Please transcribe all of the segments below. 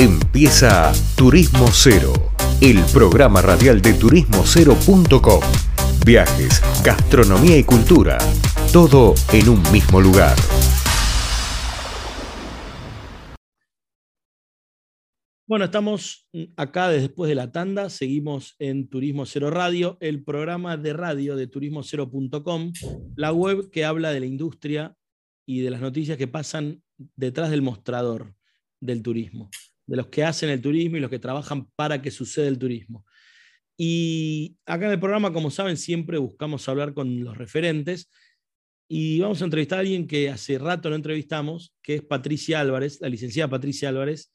Empieza Turismo Cero, el programa radial de turismocero.com. Viajes, gastronomía y cultura, todo en un mismo lugar. Bueno, estamos acá después de la tanda, seguimos en Turismo Cero Radio, el programa de radio de turismocero.com, la web que habla de la industria y de las noticias que pasan detrás del mostrador del turismo de los que hacen el turismo y los que trabajan para que suceda el turismo. Y acá en el programa, como saben, siempre buscamos hablar con los referentes y vamos a entrevistar a alguien que hace rato no entrevistamos, que es Patricia Álvarez, la licenciada Patricia Álvarez,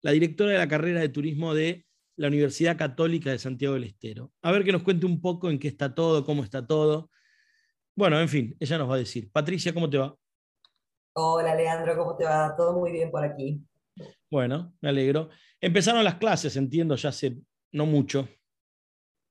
la directora de la carrera de turismo de la Universidad Católica de Santiago del Estero. A ver que nos cuente un poco en qué está todo, cómo está todo. Bueno, en fin, ella nos va a decir. Patricia, ¿cómo te va? Hola, Leandro, ¿cómo te va? Todo muy bien por aquí. Bueno, me alegro. Empezaron las clases, entiendo, ya hace no mucho.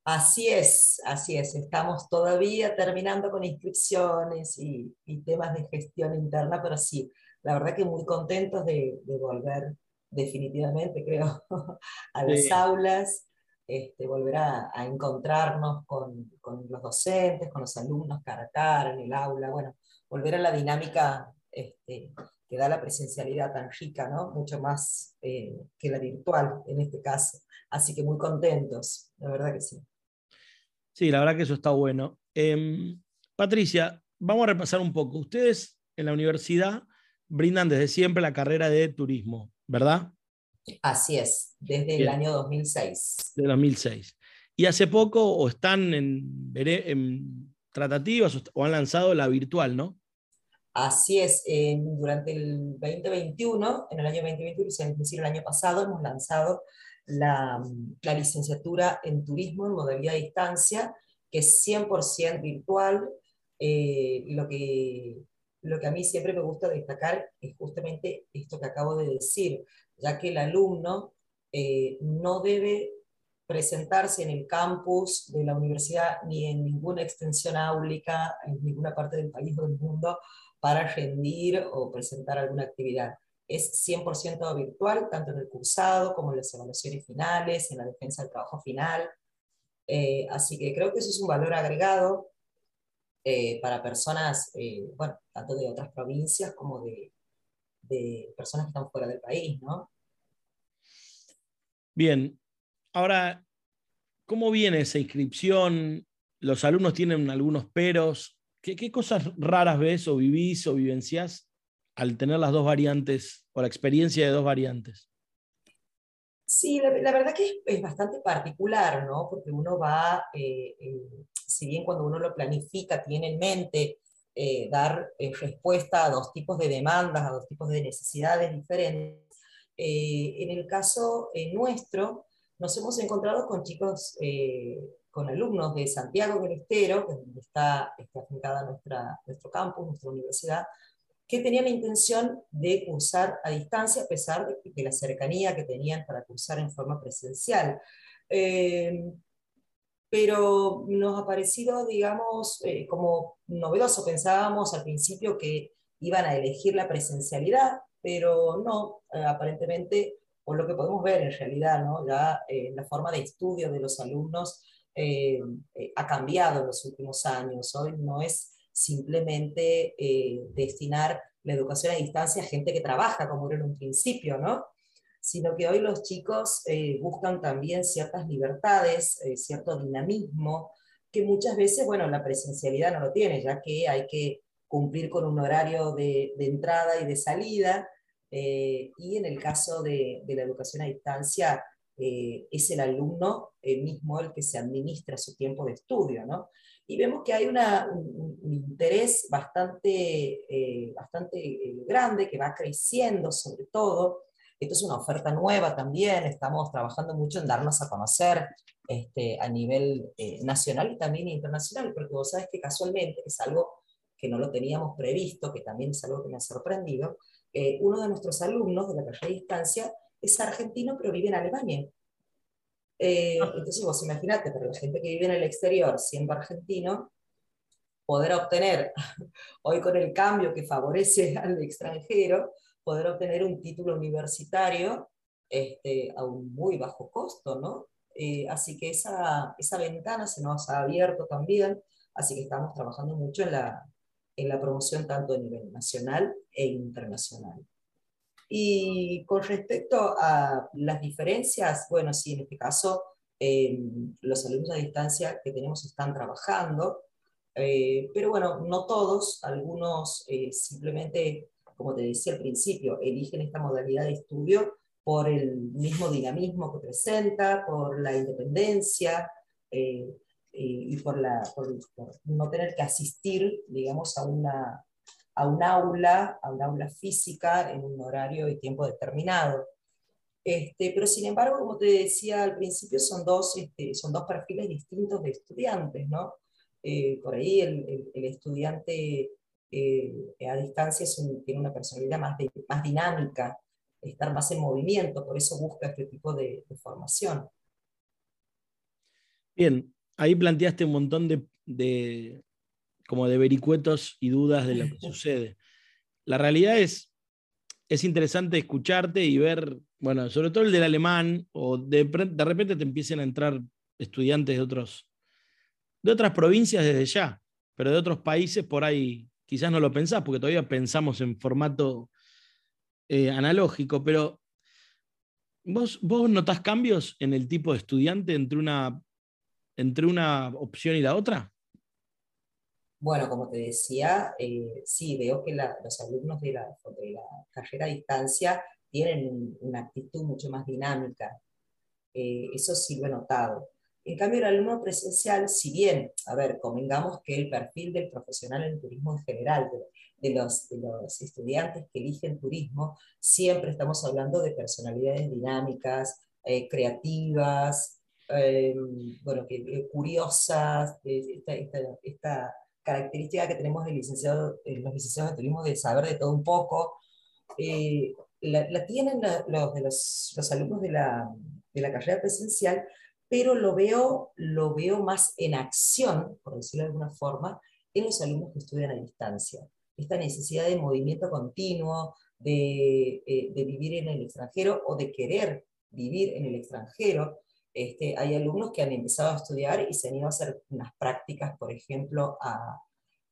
Así es, así es. Estamos todavía terminando con inscripciones y, temas de gestión interna, pero sí, la verdad que muy contentos de, volver definitivamente, creo, a las aulas, este, volver a, encontrarnos con, los docentes, con los alumnos cara a cara en el aula, bueno, volver a la dinámica este, que da la presencialidad tan rica, ¿no? Mucho más eh, que la virtual en este caso. Así que muy contentos, la verdad que sí. Sí, la verdad que eso está bueno. Em, Patricia, vamos a repasar un poco. Ustedes en la universidad brindan desde siempre la carrera de turismo, ¿verdad? Así es, desde el año 2006. De 2006. Y hace poco o están en, en tratativas o han lanzado la virtual, ¿no? Así es, durante el 2021, en el año 2021, es decir, el año pasado, hemos lanzado la, licenciatura en turismo en modalidad de distancia, que es 100% virtual. Eh, lo, que, lo que a mí siempre me gusta destacar es justamente esto que acabo de decir, ya que el alumno eh, no debe presentarse en el campus de la universidad ni en ninguna extensión áulica en ninguna parte del país o del mundo para rendir o presentar alguna actividad. Es 100% virtual, tanto en el cursado como en las evaluaciones finales, en la defensa del trabajo final. Eh, así que creo que eso es un valor agregado eh, para personas, eh, bueno, tanto de otras provincias como de, de personas que están fuera del país, ¿no? Bien, ahora, ¿cómo viene esa inscripción? ¿Los alumnos tienen algunos peros? ¿Qué, cosas raras ves o vivís o vivencias al tener las dos variantes o la experiencia de dos variantes? Sí, la, verdad que es, bastante particular, ¿no? Porque uno va, eh, eh, si bien cuando uno lo planifica, tiene en mente eh, dar respuesta a dos tipos de demandas, a dos tipos de necesidades diferentes, en el caso nuestro, nos hemos encontrado con chicos con alumnos de Santiago del Estero, que donde está, está afincada nuestra, nuestro campus, nuestra universidad, que tenían la intención de cursar a distancia a pesar de, la cercanía que tenían para cursar en forma presencial. Eh, pero nos ha parecido, digamos, eh, como novedoso. Pensábamos al principio que iban a elegir la presencialidad, pero no, eh, aparentemente, por lo que podemos ver en realidad, ¿no? ya la forma de estudio de los alumnos eh, eh, ha cambiado en los últimos años. Hoy no es simplemente eh, destinar la educación a distancia a gente que trabaja, como era en un principio, ¿no? sino que hoy los chicos buscan también ciertas libertades, cierto dinamismo, que muchas veces, bueno, la presencialidad no lo tiene, ya que hay que cumplir con un horario de, de entrada y de salida, y en el caso de, de la educación a distancia, eh, es el alumno mismo el que se administra su tiempo de estudio, ¿no? Y vemos que hay una, un, interés bastante, eh, bastante eh, grande que va creciendo sobre todo. Esto es una oferta nueva también, estamos trabajando mucho en darnos a conocer este, a nivel nacional y también internacional, porque vos sabes que casualmente es algo que no lo teníamos previsto, que también es algo que me ha sorprendido, uno de nuestros alumnos de la carrera de distancia es argentino pero vive en Alemania. Eh, ah. entonces vos imaginate, para la gente que vive en el exterior, siendo argentino, poder obtener, hoy con el cambio que favorece al extranjero, poder obtener un título universitario este, a un muy bajo costo, ¿no? Eh, así que esa, esa ventana se nos ha abierto también, así que estamos trabajando mucho en la, en la promoción tanto a nivel nacional e internacional. Y con respecto a las diferencias, bueno, sí, en este caso eh, los alumnos a distancia que tenemos están trabajando, eh, pero bueno, no todos, algunos eh, simplemente, como te decía al principio, eligen esta modalidad de estudio por el mismo dinamismo que presenta, por la independencia y por, la, por, no tener que asistir, digamos, a una, a un aula, a un aula física en un horario y tiempo determinado. Este, pero sin embargo, como te decía al principio, son dos, este, son dos perfiles distintos de estudiantes, ¿no? Eh, por ahí el, el, estudiante eh, a distancia tiene una personalidad más, más dinámica, estar más en movimiento, por eso busca este tipo de, de formación. Bien, ahí planteaste un montón de, de, como de vericuetos y dudas de lo que sucede. La realidad es, es interesante escucharte y ver, bueno, sobre todo el del alemán, o de, de repente te empiecen a entrar estudiantes de, otros, de otras provincias desde ya, pero de otros países por ahí quizás no lo pensás, porque todavía pensamos en formato eh, analógico, pero ¿vos, ¿vos notás cambios en el tipo de estudiante entre una, entre una opción y la otra? Bueno, como te decía, eh, sí, veo que los alumnos de la, carrera a distancia tienen una actitud mucho más dinámica. Eh, eso sí lo he notado. En cambio, el alumno presencial, si bien, a ver, convengamos que el perfil del profesional en turismo en general, de, los, los, estudiantes que eligen turismo, siempre estamos hablando de personalidades dinámicas, eh, creativas, bueno, que, curiosas, esta, esta, esta característica que tenemos de licenciado, los licenciados de turismo de saber de todo un poco, eh, la, tienen los, de los, los, alumnos de la, de la carrera presencial, pero lo veo, lo veo más en acción, por decirlo de alguna forma, en los alumnos que estudian a distancia. Esta necesidad de movimiento continuo, de, eh, de vivir en el extranjero o de querer vivir en el extranjero, este, hay alumnos que han empezado a estudiar y se han ido a hacer unas prácticas, por ejemplo, a,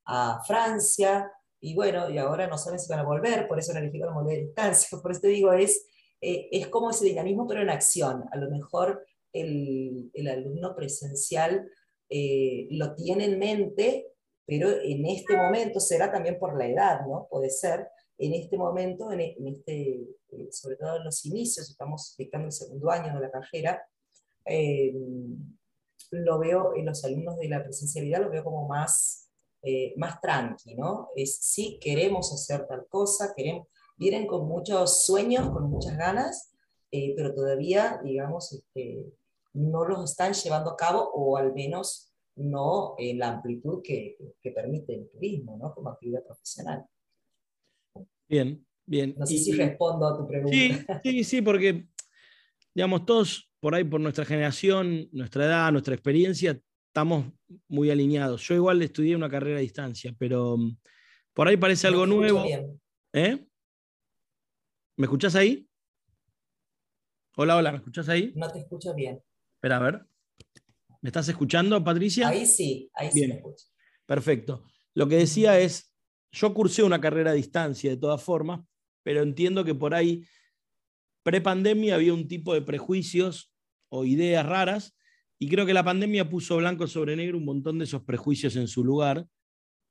a Francia, y bueno, y ahora no saben si van a volver, por eso han elegido volver de distancia. Por eso te digo, es, eh, es como ese dinamismo, pero en acción. A lo mejor el, el alumno presencial eh, lo tiene en mente, pero en este momento será también por la edad, ¿no? Puede ser. En este momento, en, en este, eh, sobre todo en los inicios, estamos dictando el segundo año de la carrera, eh, lo veo en los alumnos de la presencialidad, lo veo como más, eh, más tranqui, ¿no? Es, sí, queremos hacer tal cosa, queremos, vienen con muchos sueños, con muchas ganas, eh, pero todavía, digamos, este, no los están llevando a cabo, o al menos no en la amplitud que, que permite el turismo, ¿no? Como actividad profesional. Bien, bien. No sé si respondo a tu pregunta. Sí, sí, sí, porque, digamos, todos por ahí por nuestra generación, nuestra edad, nuestra experiencia, estamos muy alineados. Yo igual estudié una carrera a distancia, pero mm, por ahí parece algo nuevo. ¿Eh? ¿Me escuchás ahí? Hola, hola, ¿me escuchás ahí? No te escucho bien. Espera, a ver. ¿Me estás escuchando, Patricia? Ahí sí, ahí sí me escucho. Perfecto. Lo que decía es, yo cursé una carrera a distancia de todas formas, pero entiendo que por ahí, pre-pandemia, había un tipo de prejuicios o ideas raras, y creo que la pandemia puso blanco sobre negro un montón de esos prejuicios en su lugar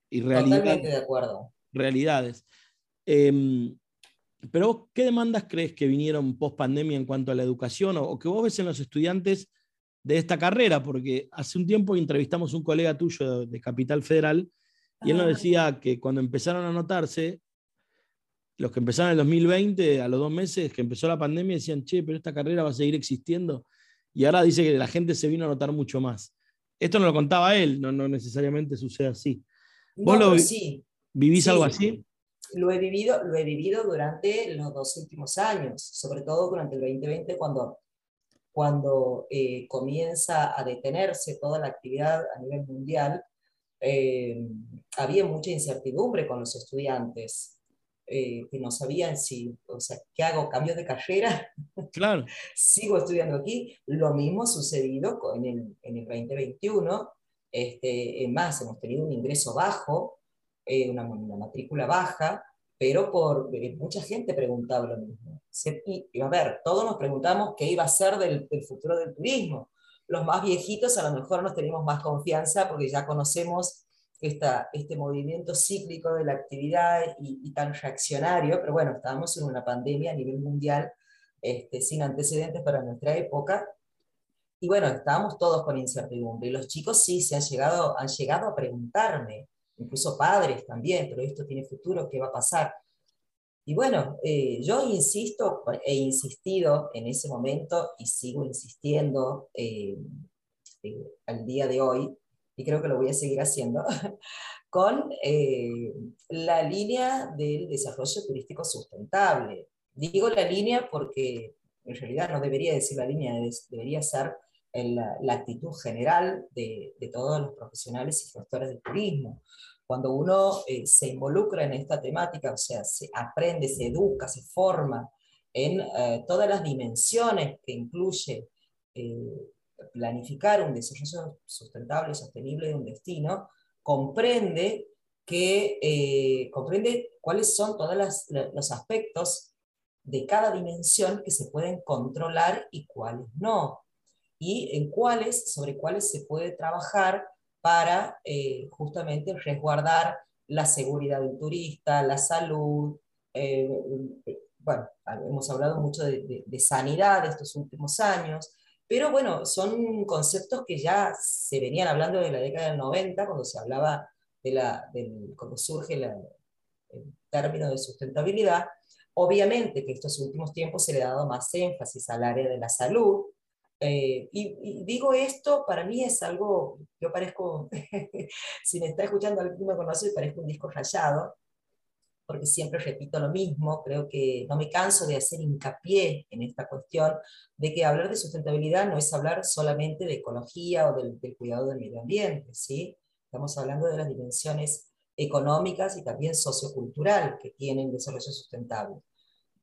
y realidades. de acuerdo. Realidades. Em, pero ¿qué demandas crees que vinieron post pandemia en cuanto a la educación o, que vos ves en los estudiantes de esta carrera? Porque hace un tiempo entrevistamos a un colega tuyo de, Capital Federal y él nos decía que cuando empezaron a notarse, los que empezaron en el 2020, a los dos meses que empezó la pandemia, decían, che, pero esta carrera va a seguir existiendo y ahora dice que la gente se vino a notar mucho más. Esto no lo contaba él, no, no necesariamente sucede así. ¿Vos lo sí, vivís algo así? Lo he, vivido, lo he vivido durante los dos últimos años, sobre todo durante el 2020, cuando, cuando eh, comienza a detenerse toda la actividad a nivel mundial. Eh, había mucha incertidumbre con los estudiantes. Eh, que no sabían si, o sea, ¿qué hago? ¿Cambios de carrera? Claro. Sigo estudiando aquí. Lo mismo ha sucedido en el, en el 2021. Este, más, hemos tenido un ingreso bajo, eh, una, una, matrícula baja, pero por eh, mucha gente preguntaba lo mismo. y, a ver, todos nos preguntamos qué iba a ser del, del futuro del turismo. Los más viejitos a lo mejor nos tenemos más confianza porque ya conocemos esta, este movimiento cíclico de la actividad y, tan reaccionario, pero bueno, estábamos en una pandemia a nivel mundial este, sin antecedentes para nuestra época, y bueno, estábamos todos con incertidumbre, y los chicos sí se han llegado, han llegado a preguntarme, incluso padres también, pero esto tiene futuro, ¿qué va a pasar? Y bueno, eh, yo insisto, he insistido en ese momento y sigo insistiendo eh, eh, al día de hoy, y creo que lo voy a seguir haciendo, con eh, la línea del desarrollo turístico sustentable. Digo la línea porque en realidad no debería decir la línea, debería ser la, la actitud general de, de, todos los profesionales y gestores del turismo. Cuando uno eh, se involucra en esta temática, o sea, se aprende, se educa, se forma en eh, todas las dimensiones que incluye planificar un desarrollo sustentable, sostenible de un destino, comprende, que, eh, comprende cuáles son todos los aspectos de cada dimensión que se pueden controlar y cuáles no, y en cuáles, sobre cuáles se puede trabajar para eh, justamente resguardar la seguridad del turista, la salud, eh, bueno, hemos hablado mucho de, de, sanidad estos últimos años, pero bueno, son conceptos que ya se venían hablando de la década del 90, cuando se hablaba de la, cuando surge el término de sustentabilidad. Obviamente que estos últimos tiempos se le ha dado más énfasis al área de la salud. Eh, y, digo esto, para mí es algo, yo parezco, si me está escuchando alguien que me conoce, parezco un disco rayado, porque siempre repito lo mismo, creo que no me canso de hacer hincapié en esta cuestión de que hablar de sustentabilidad no es hablar solamente de ecología o del, cuidado del medio ambiente, ¿sí? Estamos hablando de las dimensiones económicas y también sociocultural que tiene el desarrollo sustentable.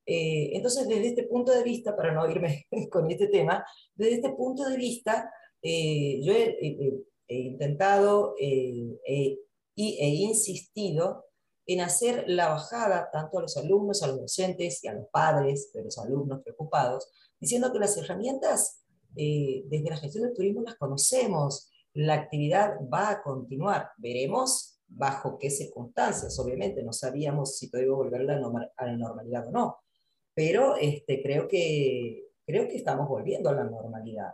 Eh, entonces, desde este punto de vista, para no irme con este tema, desde este punto de vista, eh, yo he, intentado eh, y he insistido en hacer la bajada tanto a los alumnos, a los docentes y a los padres de los alumnos preocupados, diciendo que las herramientas eh, desde la gestión del turismo las conocemos, la actividad va a continuar, veremos bajo qué circunstancias, obviamente no sabíamos si podíamos volver a la, a la normalidad o no, pero este, creo, que, creo que estamos volviendo a la normalidad.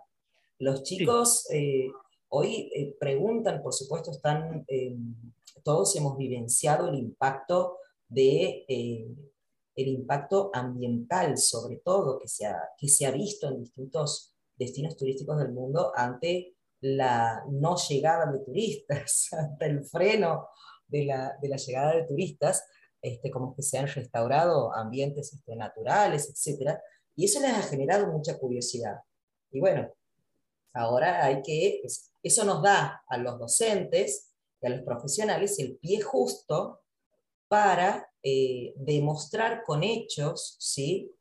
Los chicos eh, hoy eh, preguntan, por supuesto, están todos hemos vivenciado el impacto de... Eh, el impacto ambiental, sobre todo, que se, ha, que se ha visto en distintos destinos turísticos del mundo ante la no llegada de turistas, ante el freno de la, de la llegada de turistas, este, como que se han restaurado ambientes este, naturales, etc. Y eso les ha generado mucha curiosidad. Y bueno, ahora hay que, eso nos da a los docentes a los profesionales el pie justo para eh, demostrar con hechos ¿sí?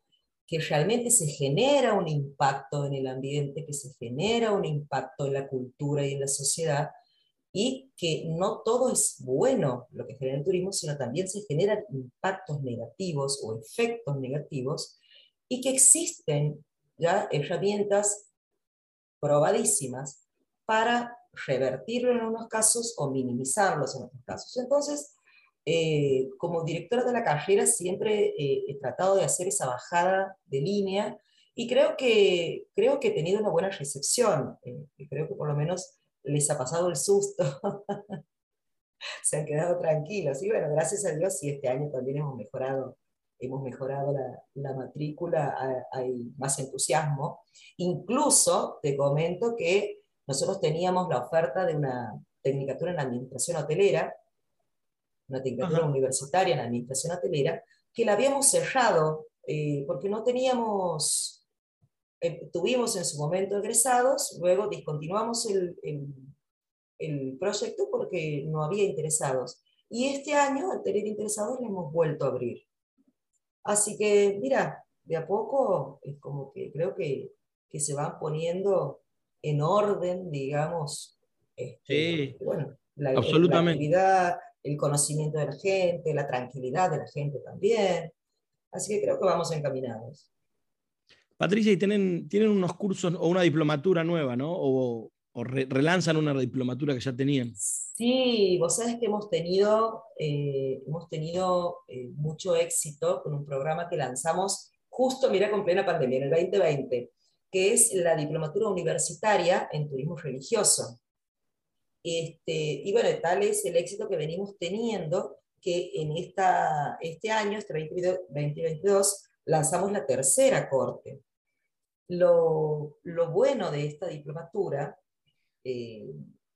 que realmente se genera un impacto en el ambiente, que se genera un impacto en la cultura y en la sociedad, y que no todo es bueno lo que genera el turismo, sino también se generan impactos negativos o efectos negativos, y que existen ya herramientas probadísimas para revertirlo en unos casos o minimizarlos en otros casos. Entonces, eh, como directora de la carrera siempre eh, he tratado de hacer esa bajada de línea y creo que, creo que he tenido una buena recepción. Eh, creo que por lo menos les ha pasado el susto. Se han quedado tranquilos. Y bueno, gracias a Dios, y este año también hemos mejorado, hemos mejorado la, la matrícula, hay más entusiasmo. Incluso te comento que nosotros teníamos la oferta de una tecnicatura en administración hotelera, una tecnicatura universitaria en administración hotelera, que la habíamos cerrado eh, porque no teníamos, eh, tuvimos en su momento egresados, luego discontinuamos el, el, proyecto porque no había interesados. Y este año, al tener interesados, le hemos vuelto a abrir. Así que, mira, de a poco es como que creo que, que se van poniendo en orden, digamos, este, bueno, la, absolutamente. actividad, el conocimiento de la gente, la tranquilidad de la gente también. Así que creo que vamos encaminados. Patricia, y tienen, tienen unos cursos o una diplomatura nueva, ¿no? O, relanzan una diplomatura que ya tenían. Sí, vos sabés que hemos tenido, eh, hemos tenido eh, mucho éxito con un programa que lanzamos justo, mira, con plena pandemia, en el 2020, que es la diplomatura universitaria en turismo religioso. Este, y bueno, tal es el éxito que venimos teniendo que en esta, este año, este 2022, lanzamos la tercera corte. Lo, lo bueno de esta diplomatura, eh,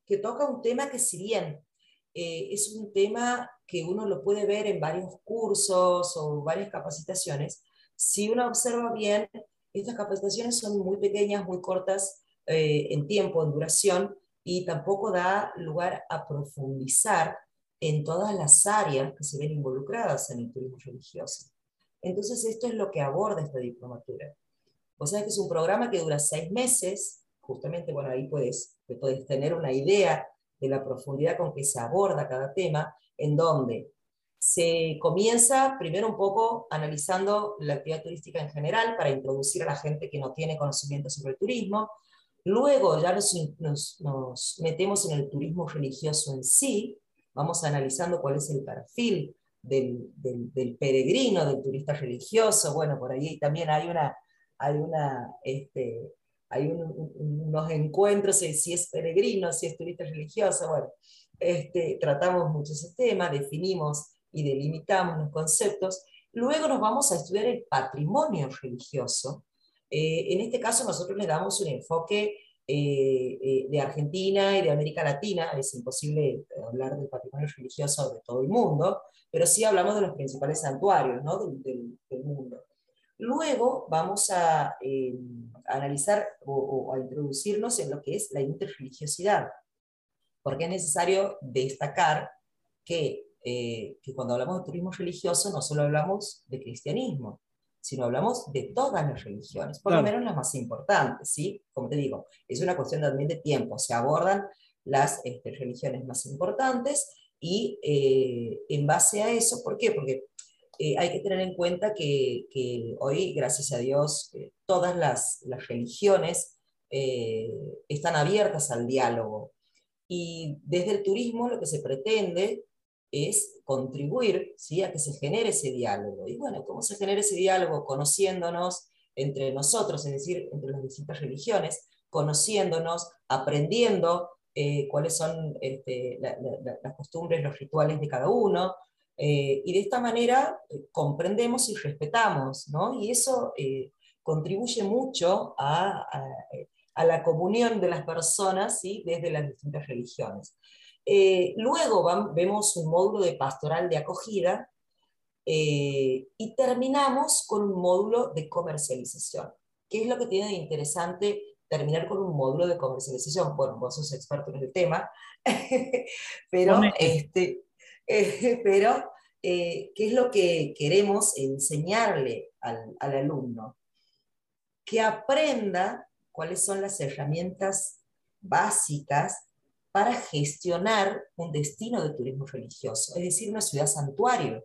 que toca un tema que si bien eh, es un tema que uno lo puede ver en varios cursos o varias capacitaciones, si uno observa bien, estas capacitaciones son muy pequeñas, muy cortas eh, en tiempo, en duración, y tampoco da lugar a profundizar en todas las áreas que se ven involucradas en el turismo religioso. Entonces, esto es lo que aborda esta diplomatura. O sea, que es un programa que dura seis meses, justamente, bueno, ahí puedes, puedes tener una idea de la profundidad con que se aborda cada tema, en donde se comienza primero un poco analizando la actividad turística en general para introducir a la gente que no tiene conocimiento sobre el turismo. Luego ya nos, nos, nos metemos en el turismo religioso en sí, vamos analizando cuál es el perfil del, del, peregrino, del turista religioso. Bueno, por ahí también hay, una, hay, una, este, hay unos encuentros si es peregrino, si es turista religioso. Bueno, este, tratamos mucho ese tema, definimos y delimitamos los conceptos. Luego nos vamos a estudiar el patrimonio religioso. Eh, en este caso nosotros le damos un enfoque eh, eh, de Argentina y de América Latina, es imposible hablar del patrimonio religioso de todo el mundo, pero sí hablamos de los principales santuarios ¿no? del, mundo. Luego vamos a, eh, analizar o, a introducirnos en lo que es la interreligiosidad, porque es necesario destacar que, que cuando hablamos de turismo religioso no solo hablamos de cristianismo, sino hablamos de todas las religiones, por lo menos las más importantes, ¿sí? Como te digo, es una cuestión también de tiempo, se abordan las este, religiones más importantes y eh, en base a eso, ¿por qué? Porque eh, hay que tener en cuenta que, que hoy, gracias a Dios, eh, todas las, las religiones están abiertas al diálogo. Y desde el turismo lo que se pretende es contribuir ¿sí? a que se genere ese diálogo. Y bueno, ¿cómo se genera ese diálogo? Conociéndonos entre nosotros, es decir, entre las distintas religiones, conociéndonos, aprendiendo eh, cuáles son este, las costumbres, los rituales de cada uno, eh, y de esta manera eh, comprendemos y respetamos, ¿no? Y eso contribuye mucho a, la comunión de las personas ¿sí? desde las distintas religiones. Eh, luego vemos un módulo de pastoral de acogida eh, y terminamos con un módulo de comercialización. ¿Qué es lo que tiene de interesante terminar con un módulo de comercialización? Bueno, vos sos experto en el tema, pero, este, eh, pero ¿qué es lo que queremos enseñarle al, al alumno? Que aprenda cuáles son las herramientas básicas para gestionar un destino de turismo religioso, es decir, una ciudad santuario.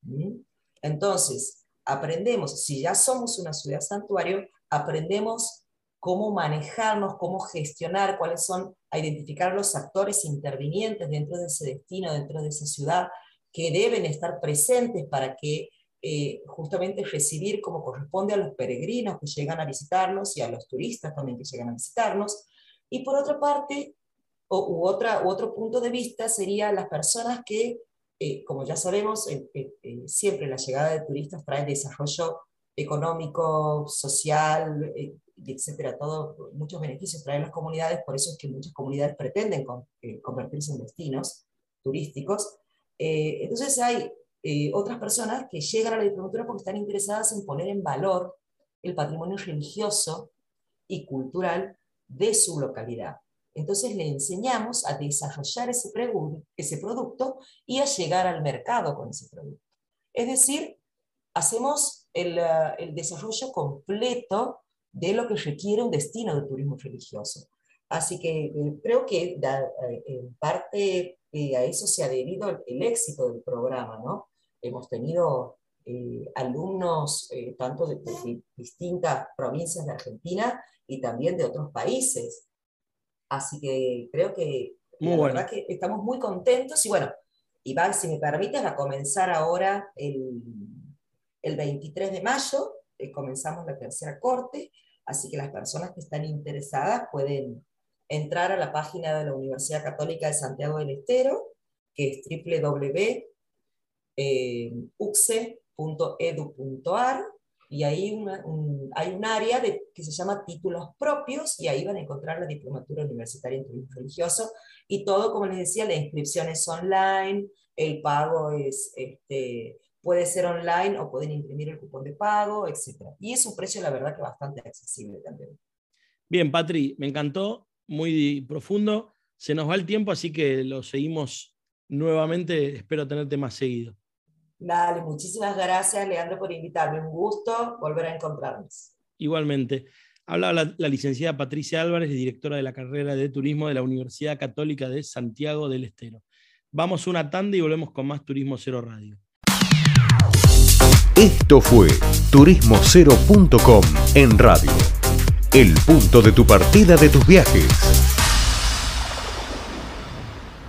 ¿Mm? Entonces, aprendemos, si ya somos una ciudad santuario, aprendemos cómo manejarnos, cómo gestionar, cuáles son, a identificar los actores intervinientes dentro de ese destino, dentro de esa ciudad, que deben estar presentes para que eh, justamente recibir como corresponde a los peregrinos que llegan a visitarnos y a los turistas también que llegan a visitarnos. Y por otra parte, o, otra, otro punto de vista sería las personas que, eh, como ya sabemos, siempre la llegada de turistas trae desarrollo económico, social, eh, etcétera, todo, muchos beneficios traen las comunidades, por eso es que muchas comunidades pretenden eh, convertirse en destinos turísticos. entonces hay otras personas que llegan a la diplomatura porque están interesadas en poner en valor el patrimonio religioso y cultural de su localidad. Entonces le enseñamos a desarrollar ese, producto y a llegar al mercado con ese producto. Es decir, hacemos el, el desarrollo completo de lo que requiere un destino de turismo religioso. Así que creo que en parte a eso se ha debido el, éxito del programa, ¿no? Hemos tenido alumnos tanto de, distintas provincias de Argentina y también de otros países. Así que creo que la verdad que estamos muy contentos y bueno, Iván, si me permites, va a comenzar ahora el, el 23 de mayo, eh, comenzamos la tercera corte, así que las personas que están interesadas pueden entrar a la página de la Universidad Católica de Santiago del Estero, que es www.uxe.edu.ar, y ahí hay un área que se llama títulos propios y ahí van a encontrar la diplomatura universitaria en turismo religioso y todo, como les decía, la inscripción es online, el pago es, este, puede ser online o pueden imprimir el cupón de pago, etc. Y es un precio, la verdad, que bastante accesible también. Bien, Patri, me encantó, muy profundo. Se nos va el tiempo, así que lo seguimos nuevamente. Espero tenerte más seguido. Dale, muchísimas gracias, Leandro, por invitarme. Un gusto volver a encontrarnos. Igualmente. Habla la, la, licenciada Patricia Álvarez, directora de la carrera de turismo de la Universidad Católica de Santiago del Estero. Vamos una tanda y volvemos con más Turismo Cero Radio. Esto fue turismocero.com en radio. El punto de tu partida de tus viajes.